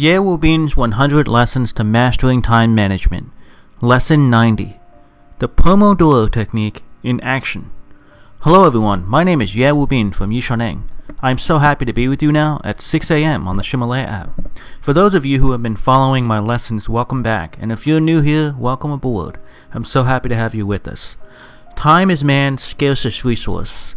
Ye Wubin's 100 Lessons to Mastering Time Management. Lesson 90 The Pomodoro Technique in Action. Hello everyone, my name is Ye Wubin from Yishaneng. I'm so happy to be with you now at 6 a.m. on the Ximalaya app. For those of you who have been following my lessons, welcome back, and if you're new here, welcome aboard. I'm so happy to have you with us. Time is man's scarcest resource.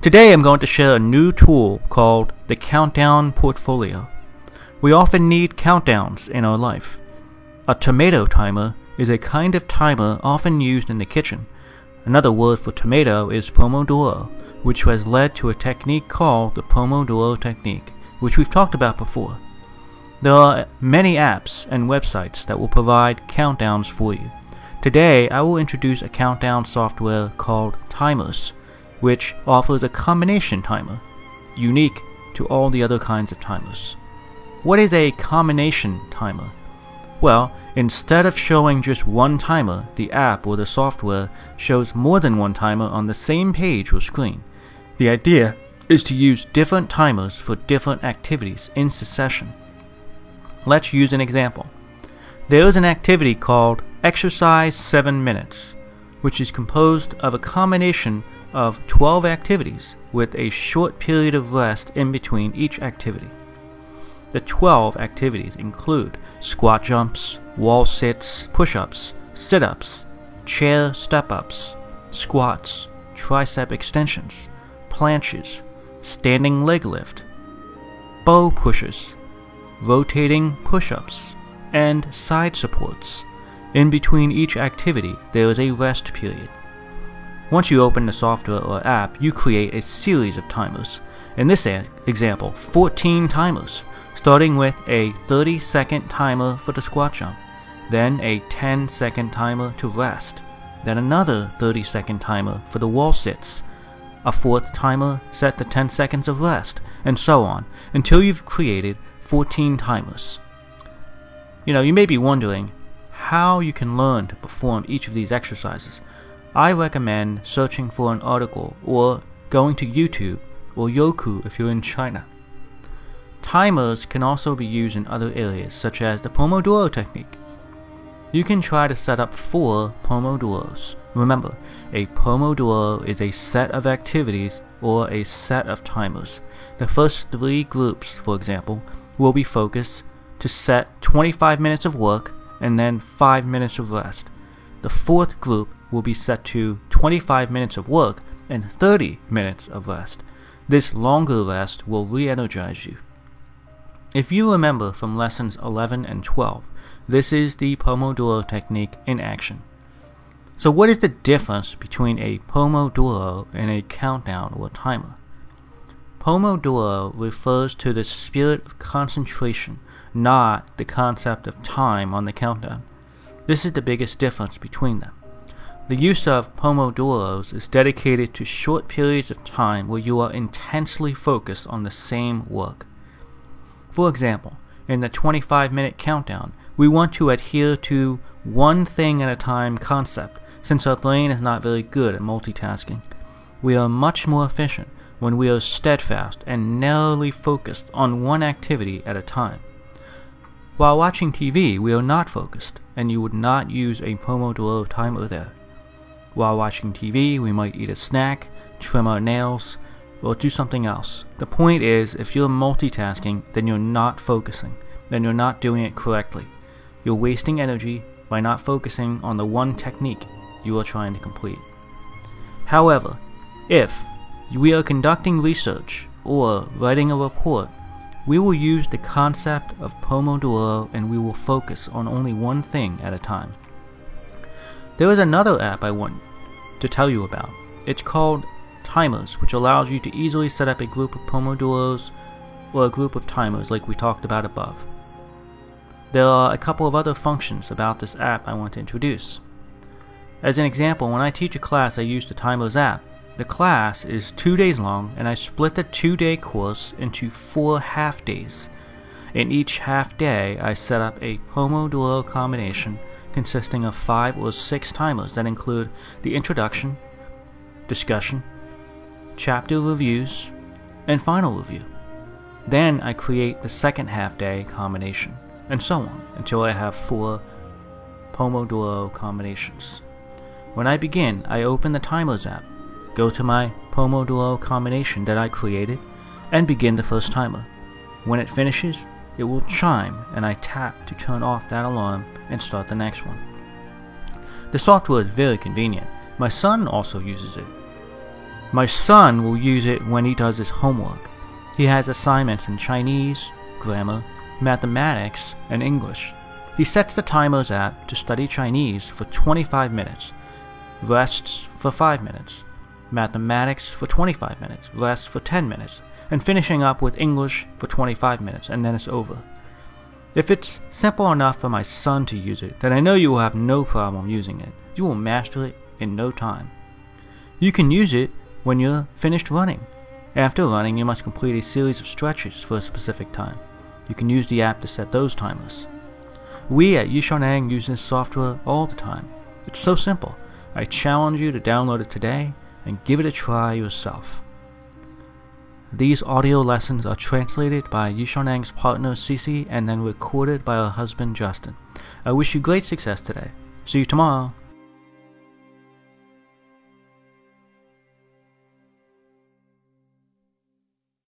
Today I'm going to share a new tool called the Countdown Portfolio. We often need countdowns in our life. A tomato timer is a kind of timer often used in the kitchen. Another word for tomato is Pomodoro, which has led to a technique called the Pomodoro Technique, which we've talked about before. There are many apps and websites that will provide countdowns for you. Today I will introduce a countdown software called Timers which offers a combination timer, unique to all the other kinds of timers. What is a combination timer? Well, instead of showing just one timer, the app or the software shows more than one timer on the same page or screen. The idea is to use different timers for different activities in succession. Let's use an example. There is an activity called Exercise 7 Minutes, which is composed of a combination of 12 activities with a short period of rest in between each activity. The 12 activities include squat jumps, wall sits, push ups, sit ups, chair step ups, squats, tricep extensions, planches, standing leg lift, bow pushes, rotating push ups, and side supports. In between each activity, there is a rest period. Once you open the software or app, you create a series of timers. In this example, 14 timers, starting with a 30 second timer for the squat jump, then a 10 second timer to rest, then another 30 second timer for the wall sits, a fourth timer set to 10 seconds of rest, and so on, until you've created 14 timers. You know, you may be wondering how you can learn to perform each of these exercises. I recommend searching for an article or going to YouTube or Youku if you're in China. Timers can also be used in other areas such as the Pomodoro technique. You can try to set up four Pomodoros. Remember, a Pomodoro is a set of activities or a set of timers. The first three groups, for example, will be focused to set 25 minutes of work and then 5 minutes of rest. The fourth group will be set to 25 minutes of work and 30 minutes of rest. This longer rest will re energize you. If you remember from lessons 11 and 12, this is the Pomodoro technique in action. So, what is the difference between a Pomodoro and a countdown or timer? Pomodoro refers to the spirit of concentration, not the concept of time on the countdown. This is the biggest difference between them. The use of Pomodoros is dedicated to short periods of time where you are intensely focused on the same work. For example, in the 25 minute countdown, we want to adhere to one thing at a time concept since our brain is not very good at multitasking. We are much more efficient when we are steadfast and narrowly focused on one activity at a time. While watching TV, we are not focused, and you would not use a Pomodoro timer there. While watching TV, we might eat a snack, trim our nails, or do something else. The point is, if you're multitasking, then you're not focusing, then you're not doing it correctly. You're wasting energy by not focusing on the one technique you are trying to complete. However, if we are conducting research or writing a report, we will use the concept of Pomodoro and we will focus on only one thing at a time. There is another app I want to tell you about. It's called Timers, which allows you to easily set up a group of Pomodoros or a group of timers like we talked about above. there are a couple of other functions about this app I want to introduce. As an example, when I teach a class, I use the Timers app. The class is two days long, and I split the two day course into four half days. In each half day, I set up a Pomodoro combination consisting of five or six timers that include the introduction, discussion, chapter reviews, and final review. Then I create the second half day combination, and so on until I have four Pomodoro combinations. When I begin, I open the Timers app, go to my Pomodoro combination that I created, and begin the first timer. When it finishes, it will chime and I tap to turn off that alarm and start the next one. The software is very convenient. My son also uses it. My son will use it when he does his homework. He has assignments in Chinese, grammar, mathematics, and English. He sets the Timers app to study Chinese for 25 minutes, rests for 5 minutes, mathematics for 25 minutes, rests for 10 minutes, and finishing up with English for 25 minutes, and then it's over. If it's simple enough for my son to use it, then I know you will have no problem using it. You will master it in no time. You can use it when you're finished running. After running, you must complete a series of stretches for a specific time. You can use the app to set those timers. We at Yishaneng use this software all the time. It's so simple. I challenge you to download it today and give it a try yourself. These audio lessons are translated by Yishaneng's partner Cece and then recorded by her husband Justin. I wish you great success today. See you tomorrow.